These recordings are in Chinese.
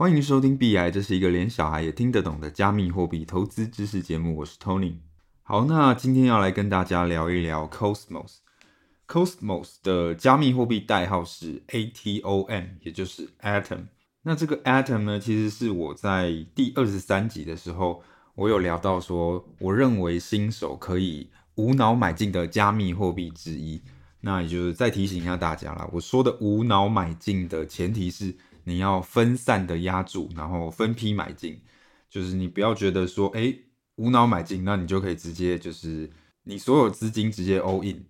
欢迎收听币爱，这是一个连小孩也听得懂的加密货币投资知识节目。我是 Tony。好，那今天要来跟大家聊一聊 Cosmos。Cosmos 的加密货币代号是 ATOM，也就是 Atom。那这个 Atom 呢，其实是我在第二十三集的时候，我有聊到说，我认为新手可以无脑买进的加密货币之一。那也就是再提醒一下大家啦，我说的无脑买进的前提是。你要分散的压住，然后分批买进，就是你不要觉得说，哎，无脑买进，那你就可以直接就是你所有资金直接 all in。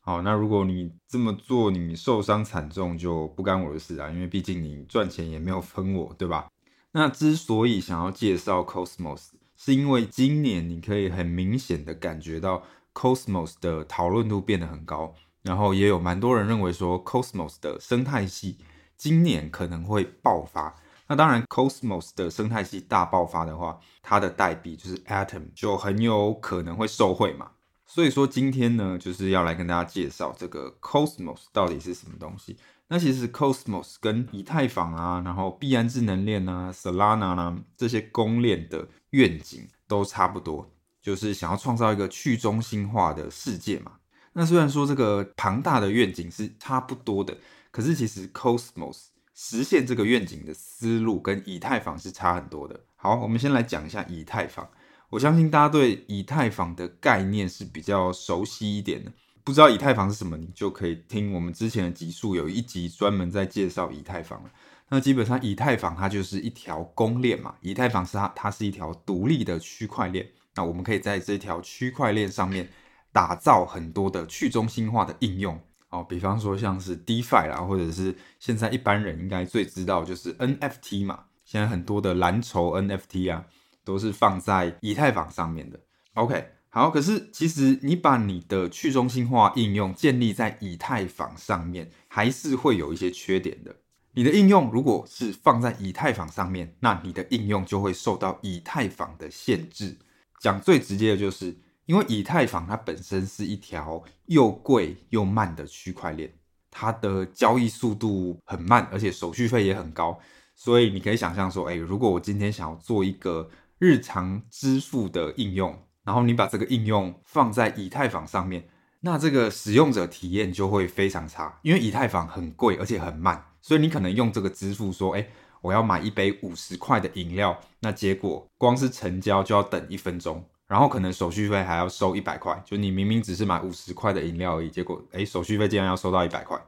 好，那如果你这么做，你受伤惨重就不干我的事啊，因为毕竟你赚钱也没有分我，对吧？那之所以想要介绍 Cosmos，是因为今年你可以很明显的感觉到 Cosmos 的讨论度变得很高，然后也有蛮多人认为说 Cosmos 的生态系。今年可能会爆发，那当然，Cosmos 的生态系大爆发的话，它的代币就是 Atom 就很有可能会受惠嘛。所以说今天呢，就是要来跟大家介绍这个 Cosmos 到底是什么东西。那其实 Cosmos 跟以太坊啊，然后币安智能链啊、Solana 啊这些公链的愿景都差不多，就是想要创造一个去中心化的世界嘛。那虽然说这个庞大的愿景是差不多的。可是其实 Cosmos 实现这个愿景的思路跟以太坊是差很多的。好，我们先来讲一下以太坊。我相信大家对以太坊的概念是比较熟悉一点的。不知道以太坊是什么，你就可以听我们之前的集数，有一集专门在介绍以太坊了。那基本上以太坊它就是一条公链嘛，以太坊是它，它是一条独立的区块链。那我们可以在这条区块链上面打造很多的去中心化的应用。哦，比方说像是 DeFi 啦，或者是现在一般人应该最知道就是 NFT 嘛。现在很多的蓝筹 NFT 啊，都是放在以太坊上面的。OK，好，可是其实你把你的去中心化应用建立在以太坊上面，还是会有一些缺点的。你的应用如果是放在以太坊上面，那你的应用就会受到以太坊的限制。讲最直接的就是。因为以太坊它本身是一条又贵又慢的区块链，它的交易速度很慢，而且手续费也很高，所以你可以想象说，哎，如果我今天想要做一个日常支付的应用，然后你把这个应用放在以太坊上面，那这个使用者体验就会非常差，因为以太坊很贵而且很慢，所以你可能用这个支付说，哎，我要买一杯五十块的饮料，那结果光是成交就要等一分钟。然后可能手续费还要收一百块，就你明明只是买五十块的饮料而已，结果诶，手续费竟然要收到一百块，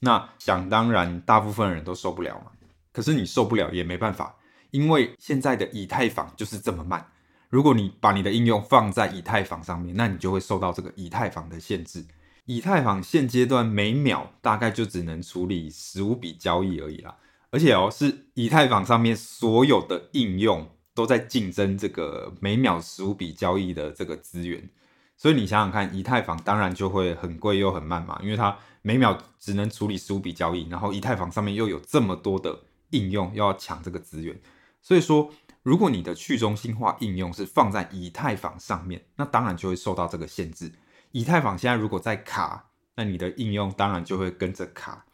那想当然大部分人都受不了嘛。可是你受不了也没办法，因为现在的以太坊就是这么慢。如果你把你的应用放在以太坊上面，那你就会受到这个以太坊的限制。以太坊现阶段每秒大概就只能处理十五笔交易而已啦，而且哦，是以太坊上面所有的应用。都在竞争这个每秒十五笔交易的这个资源，所以你想想看，以太坊当然就会很贵又很慢嘛，因为它每秒只能处理十五笔交易，然后以太坊上面又有这么多的应用又要抢这个资源，所以说如果你的去中心化应用是放在以太坊上面，那当然就会受到这个限制。以太坊现在如果在卡，那你的应用当然就会跟着卡。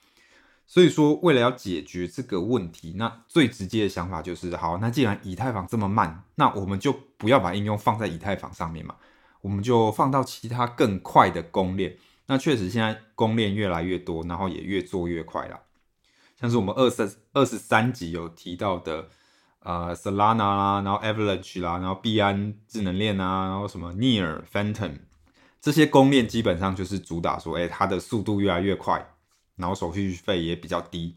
所以说，为了要解决这个问题，那最直接的想法就是，好，那既然以太坊这么慢，那我们就不要把应用放在以太坊上面嘛，我们就放到其他更快的公链。那确实，现在公链越来越多，然后也越做越快了。像是我们二十二十三集有提到的，呃，Solana 啦，然后 Avalanche 啦，然后币安智能链啊，然后什么 Near、Phantom 这些公链，基本上就是主打说，哎，它的速度越来越快。然后手续费也比较低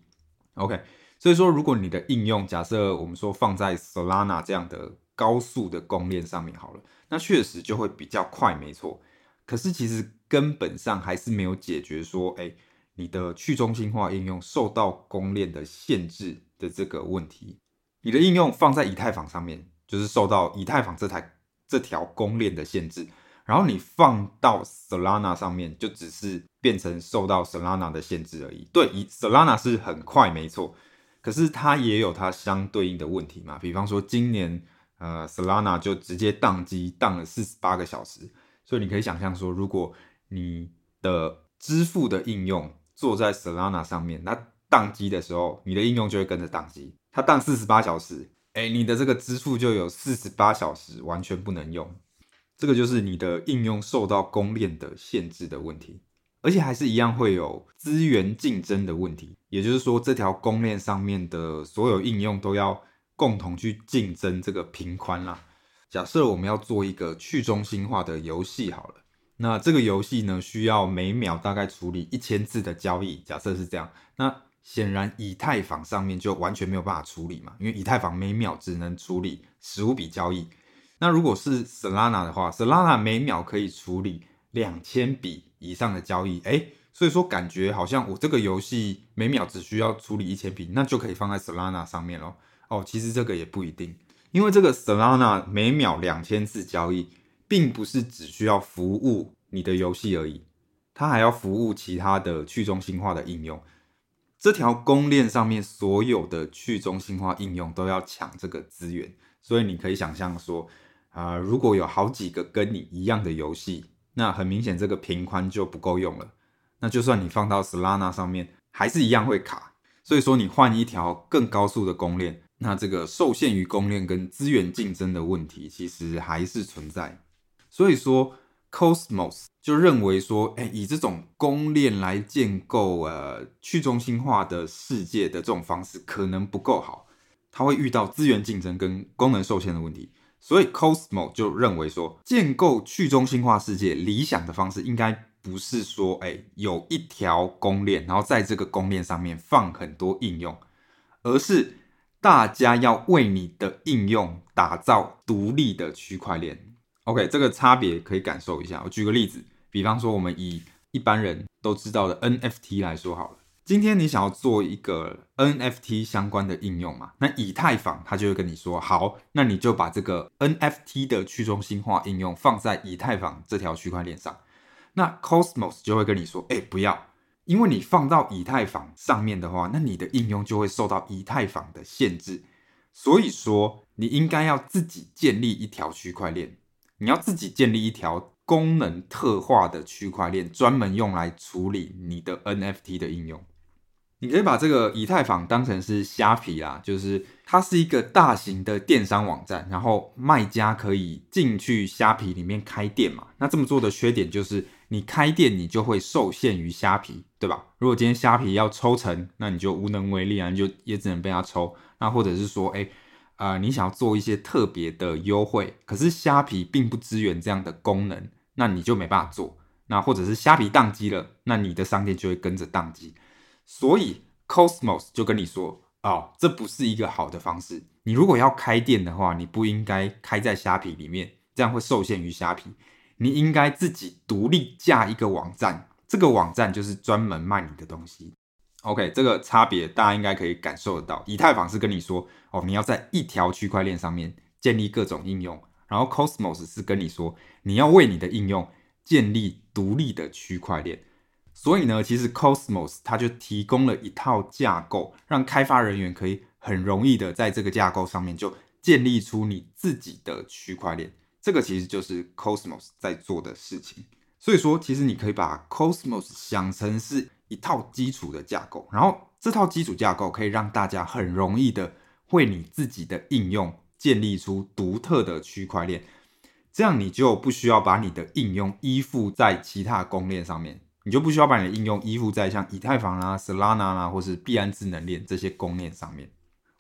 ，OK，所以说如果你的应用假设我们说放在 Solana 这样的高速的公链上面好了，那确实就会比较快，没错。可是其实根本上还是没有解决说，哎，你的去中心化应用受到公链的限制的这个问题。你的应用放在以太坊上面，就是受到以太坊这台这条公链的限制。然后你放到 Solana 上面，就只是变成受到 Solana 的限制而已。对，Solana 是很快，没错，可是它也有它相对应的问题嘛。比方说今年，呃，Solana 就直接宕机，宕了四十八个小时。所以你可以想象说，如果你的支付的应用做在 Solana 上面，那宕机的时候，你的应用就会跟着宕机。它宕四十八小时，哎，你的这个支付就有四十八小时完全不能用。这个就是你的应用受到公链的限制的问题，而且还是一样会有资源竞争的问题。也就是说，这条公链上面的所有应用都要共同去竞争这个频宽啦。假设我们要做一个去中心化的游戏好了，那这个游戏呢，需要每秒大概处理一千次的交易。假设是这样，那显然以太坊上面就完全没有办法处理嘛，因为以太坊每秒只能处理十五笔交易。那如果是 Solana 的话，Solana 每秒可以处理两千笔以上的交易，诶，所以说感觉好像我这个游戏每秒只需要处理一千笔，那就可以放在 Solana 上面咯。哦，其实这个也不一定，因为这个 Solana 每秒两千次交易，并不是只需要服务你的游戏而已，它还要服务其他的去中心化的应用。这条公链上面所有的去中心化应用都要抢这个资源，所以你可以想象说。啊、如果有好几个跟你一样的游戏，那很明显这个频宽就不够用了。那就算你放到 Solana 上面，还是一样会卡。所以说你换一条更高速的公链，那这个受限于公链跟资源竞争的问题，其实还是存在。所以说 Cosmos 就认为说，哎，以这种公链来建构呃去中心化的世界的这种方式，可能不够好，它会遇到资源竞争跟功能受限的问题。所以 Cosmo 就认为说，建构去中心化世界理想的方式，应该不是说，哎，有一条公链，然后在这个公链上面放很多应用，而是大家要为你的应用打造独立的区块链。OK，这个差别可以感受一下。我举个例子，比方说，我们以一般人都知道的 NFT 来说好了。今天你想要做一个 NFT 相关的应用嘛？那以太坊它就会跟你说，好，那你就把这个 NFT 的去中心化应用放在以太坊这条区块链上。那 Cosmos 就会跟你说，哎，不要，因为你放到以太坊上面的话，那你的应用就会受到以太坊的限制。所以说，你应该要自己建立一条区块链，你要自己建立一条功能特化的区块链，专门用来处理你的 NFT 的应用。你可以把这个以太坊当成是虾皮啦，就是它是一个大型的电商网站，然后卖家可以进去虾皮里面开店嘛。那这么做的缺点就是，你开店你就会受限于虾皮，对吧？如果今天虾皮要抽成，那你就无能为力啊，你就也只能被他抽。那或者是说，哎，啊、呃，你想要做一些特别的优惠，可是虾皮并不支援这样的功能，那你就没办法做。那或者是虾皮宕机了，那你的商店就会跟着宕机。所以 Cosmos 就跟你说，哦，这不是一个好的方式。你如果要开店的话，你不应该开在虾皮里面，这样会受限于虾皮。你应该自己独立架一个网站，这个网站就是专门卖你的东西。OK，这个差别大家应该可以感受得到。以太坊是跟你说，哦，你要在一条区块链上面建立各种应用，然后 Cosmos 是跟你说，你要为你的应用建立独立的区块链。所以呢，其实 Cosmos 它就提供了一套架构，让开发人员可以很容易的在这个架构上面就建立出你自己的区块链。这个其实就是 Cosmos 在做的事情。所以说，其实你可以把 Cosmos 想成是一套基础的架构，然后这套基础架构可以让大家很容易的为你自己的应用建立出独特的区块链。这样你就不需要把你的应用依附在其他公链上面。你就不需要把你的应用依附在像以太坊啦、Solana 啦，或是币安智能链这些公链上面。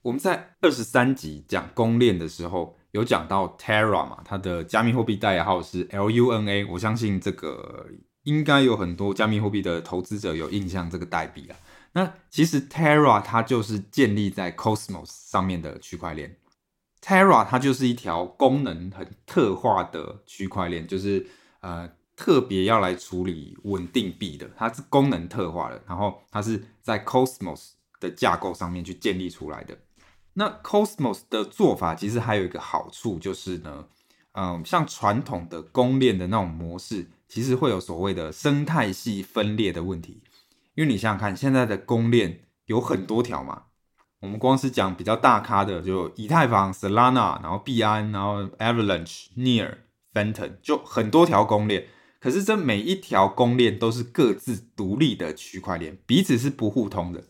我们在二十三集讲公链的时候，有讲到 Terra 嘛，它的加密货币代号是 LUNA。我相信这个应该有很多加密货币的投资者有印象这个代币啊。那其实 Terra 它就是建立在 Cosmos 上面的区块链。Terra 它就是一条功能很特化的区块链，就是呃。特别要来处理稳定币的，它是功能特化的，然后它是在 Cosmos 的架构上面去建立出来的。那 Cosmos 的做法其实还有一个好处，就是呢，嗯，像传统的公链的那种模式，其实会有所谓的生态系分裂的问题。因为你想想看，现在的公链有很多条嘛，我们光是讲比较大咖的，就以太坊、Solana，然后币安，然后 Avalanche、Near、Phantom，就很多条公链。可是这每一条公链都是各自独立的区块链，彼此是不互通的。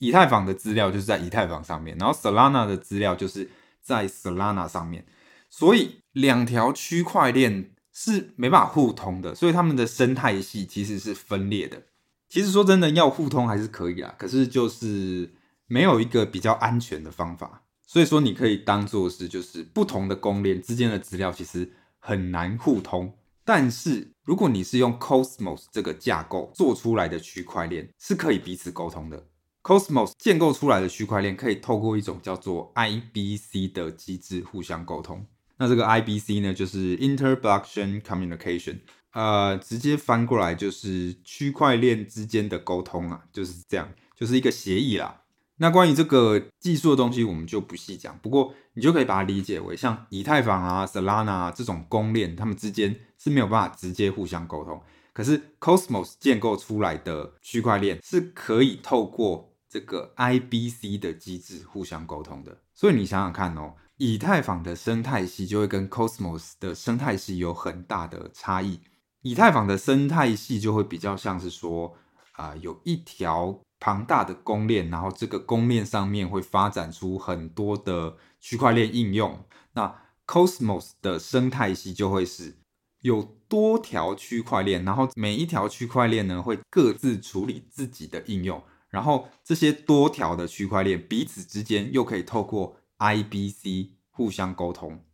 以太坊的资料就是在以太坊上面，然后 Solana 的资料就是在 Solana 上面，所以两条区块链是没办法互通的，所以他们的生态系其实是分裂的。其实说真的，要互通还是可以啦，可是就是没有一个比较安全的方法。所以说，你可以当做是就是不同的公链之间的资料其实很难互通。但是如果你是用 Cosmos 这个架构做出来的区块链，是可以彼此沟通的。Cosmos 建构出来的区块链可以透过一种叫做 IBC 的机制互相沟通。那这个 IBC 呢，就是 Inter-Blockchain Communication，呃，直接翻过来就是区块链之间的沟通啊，就是这样，就是一个协议啦。那关于这个技术的东西，我们就不细讲。不过你就可以把它理解为，像以太坊啊、Solana 啊这种公链，它们之间是没有办法直接互相沟通。可是 Cosmos 建构出来的区块链是可以透过这个 IBC 的机制互相沟通的。所以你想想看哦。以太坊的生态系就会跟 Cosmos 的生态系有很大的差异。以太坊的生态系就会比较像是说，啊、有一条庞大的公链，然后这个公链上面会发展出很多的区块链应用。那 Cosmos 的生态系就会是有多条区块链，然后每一条区块链呢会各自处理自己的应用，然后这些多条的区块链彼此之间又可以透过 IBC 互相沟通，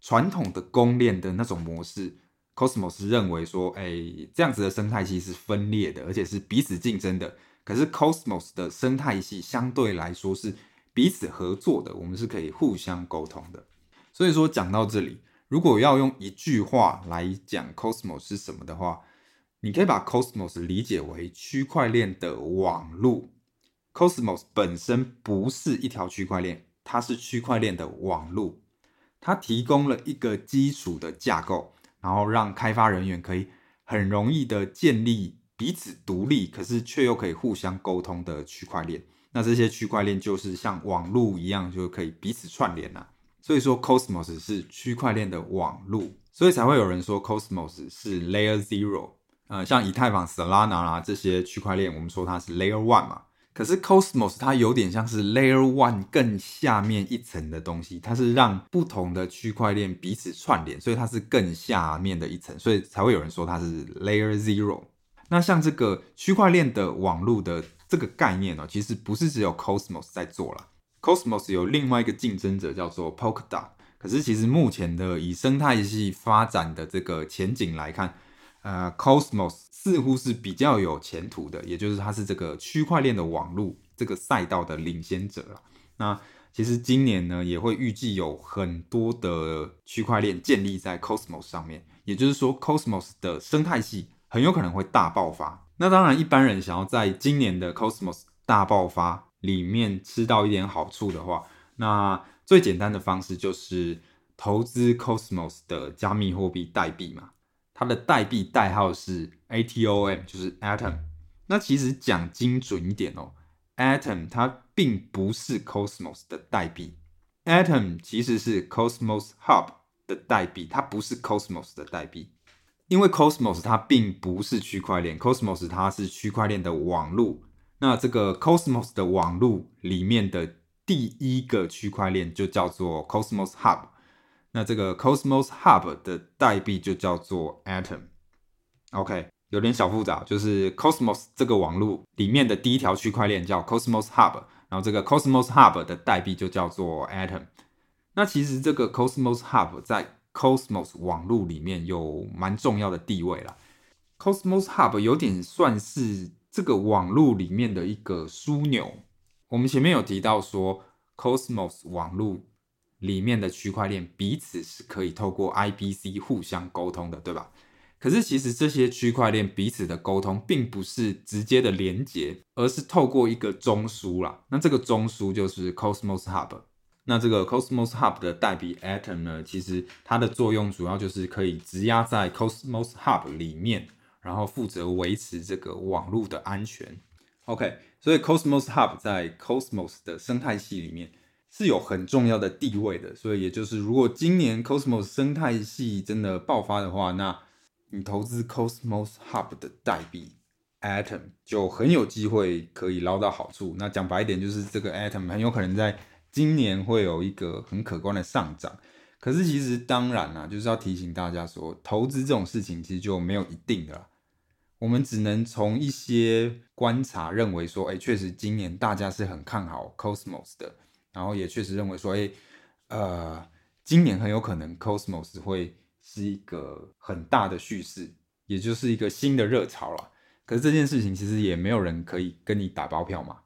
传统的公链的那种模式，Cosmos 认为说，哎，这样子的生态系是分裂的，而且是彼此竞争的。可是 Cosmos 的生态系相对来说是彼此合作的，我们是可以互相沟通的。所以说讲到这里，如果要用一句话来讲 Cosmos 是什么的话，你可以把 Cosmos 理解为区块链的网路。Cosmos 本身不是一条区块链。它是区块链的网路，它提供了一个基础的架构，然后让开发人员可以很容易的建立彼此独立，可是却又可以互相沟通的区块链。那这些区块链就是像网路一样，就可以彼此串联啊。所以说，Cosmos 是区块链的网路，所以才会有人说 Cosmos 是 Layer Zero。呃，像以太坊、Solana 啊这些区块链，我们说它是 Layer One 嘛。可是 Cosmos 它有点像是 Layer One 更下面一层的东西，它是让不同的区块链彼此串联，所以它是更下面的一层，所以才会有人说它是 Layer Zero。那像这个区块链的网络的这个概念呢，其实不是只有 Cosmos 在做了，Cosmos 有另外一个竞争者叫做 Polkadot。可是其实目前的以生态系发展的这个前景来看，呃，Cosmos 似乎是比较有前途的，也就是它是这个区块链的网络这个赛道的领先者了。那其实今年呢，也会预计有很多的区块链建立在 Cosmos 上面，也就是说，Cosmos 的生态系很有可能会大爆发。那当然，一般人想要在今年的 Cosmos 大爆发里面吃到一点好处的话，那最简单的方式就是投资 Cosmos 的加密货币代币嘛。它的代币代号是 ATOM，就是 Atom。那其实讲精准一点哦，Atom 它并不是 Cosmos 的代币，Atom 其实是 Cosmos Hub 的代币，它不是 Cosmos 的代币。因为 Cosmos 它并不是区块链，Cosmos 它是区块链的网路。那这个 Cosmos 的网路里面的第一个区块链就叫做 Cosmos Hub。那这个 Cosmos Hub 的代币就叫做 Atom，OK，有点小复杂，就是 Cosmos 这个网路里面的第一条区块链叫 Cosmos Hub，然后这个 Cosmos Hub 的代币就叫做 Atom。那其实这个 Cosmos Hub 在 Cosmos 网络里面有蛮重要的地位啦。Cosmos Hub 有点算是这个网络里面的一个枢纽。我们前面有提到说 Cosmos 网络。里面的区块链彼此是可以透过 IBC 互相沟通的，对吧？可是其实这些区块链彼此的沟通并不是直接的连接，而是透过一个中枢啦。那这个中枢就是 Cosmos Hub。那这个 Cosmos Hub 的代币 Atom 呢，其实它的作用主要就是可以质押在 Cosmos Hub 里面，然后负责维持这个网络的安全。OK，所以 Cosmos Hub 在 Cosmos 的生态系里面。是有很重要的地位的，所以也就是，如果今年 Cosmos 生态系真的爆发的话，那你投资 Cosmos Hub 的代币 Atom 就很有机会可以捞到好处。那讲白一点，就是这个 Atom 很有可能在今年会有一个很可观的上涨。可是其实当然啦，就是要提醒大家说，投资这种事情其实就没有一定的啦。我们只能从一些观察认为说，哎，确实今年大家是很看好 Cosmos 的，然后也确实认为说，哎，呃，今年很有可能 Cosmos 会是一个很大的叙事，也就是一个新的热潮了。可是这件事情其实也没有人可以跟你打包票嘛。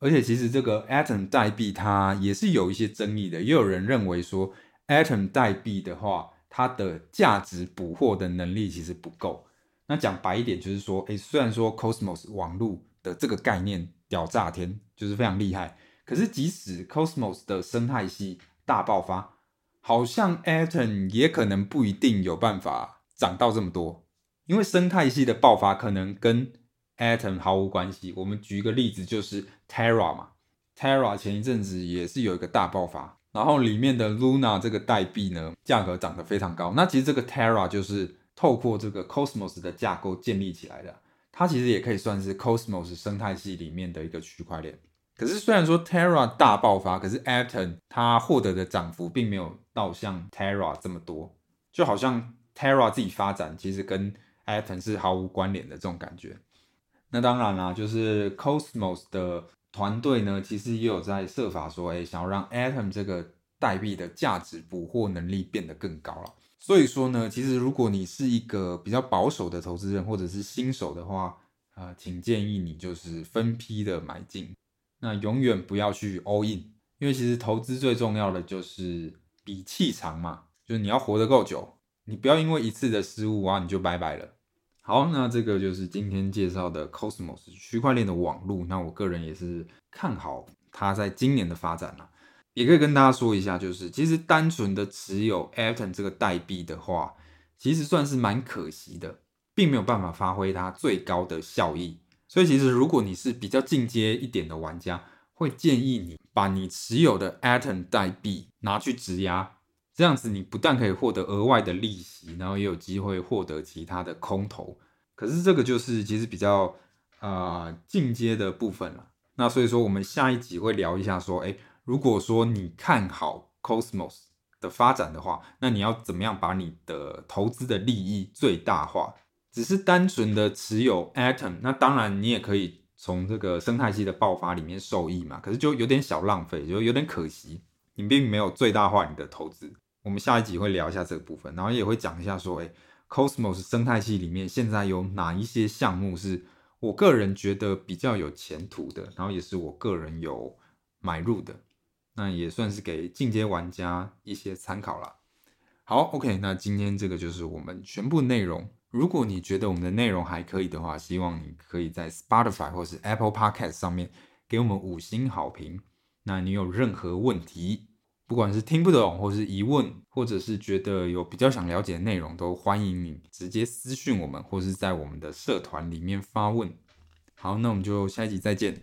而且其实这个 Atom 代币它也是有一些争议的，也有人认为说 Atom 代币的话，它的价值捕获的能力其实不够。那讲白一点，就是说，诶，虽然说 Cosmos 网络的这个概念屌炸天，就是非常厉害，可是即使 Cosmos 的生态系大爆发，好像 Atom 也可能不一定有办法涨到这么多，因为生态系的爆发可能跟 Atom 毫无关系。我们举一个例子，就是 Terra 嘛，Terra 前一阵子也是有一个大爆发，然后里面的 Luna 这个代币呢，价格涨得非常高。那其实这个 Terra 就是。透过这个 Cosmos 的架构建立起来的，它其实也可以算是 Cosmos 生态系里面的一个区块链。可是虽然说 Terra 大爆发，可是 Atom 它获得的涨幅并没有到像 Terra 这么多，就好像 Terra 自己发展其实跟 Atom 是毫无关联的这种感觉。那当然啦，就是 Cosmos 的团队呢，其实也有在设法说，哎，想要让 Atom 这个代币的价值捕获能力变得更高了。所以说呢，其实如果你是一个比较保守的投资人，或者是新手的话，呃，请建议你就是分批的买进，那永远不要去 all in，因为其实投资最重要的就是比气长嘛，就是你要活得够久，你不要因为一次的失误啊，你就拜拜了。好，那这个就是今天介绍的 Cosmos 区块链的网络，那我个人也是看好它在今年的发展啊。也可以跟大家说一下，就是其实单纯的持有 Atom 这个代币的话，其实算是蛮可惜的，并没有办法发挥它最高的效益。所以其实如果你是比较进阶一点的玩家，会建议你把你持有的 Atom 代币拿去质押，这样子你不但可以获得额外的利息，然后也有机会获得其他的空投。可是这个就是其实比较呃进阶的部分了。那所以说我们下一集会聊一下说，哎。如果说你看好 Cosmos 的发展的话，那你要怎么样把你的投资的利益最大化？只是单纯的持有 Atom，那当然你也可以从这个生态系的爆发里面受益嘛。可是就有点小浪费，就有点可惜，你并没有最大化你的投资。我们下一集会聊一下这个部分，然后也会讲一下说，诶，Cosmos 生态系里面现在有哪一些项目是我个人觉得比较有前途的，然后也是我个人有买入的。那也算是给进阶玩家一些参考啦。好，OK，那今天这个就是我们全部内容。如果你觉得我们的内容还可以的话，希望你可以在 Spotify 或是 Apple Podcast 上面给我们五星好评。那你有任何问题，不管是听不懂，或是疑问，或者是觉得有比较想了解的内容，都欢迎你直接私讯我们，或是在我们的社团里面发问。好，那我们就下一集再见。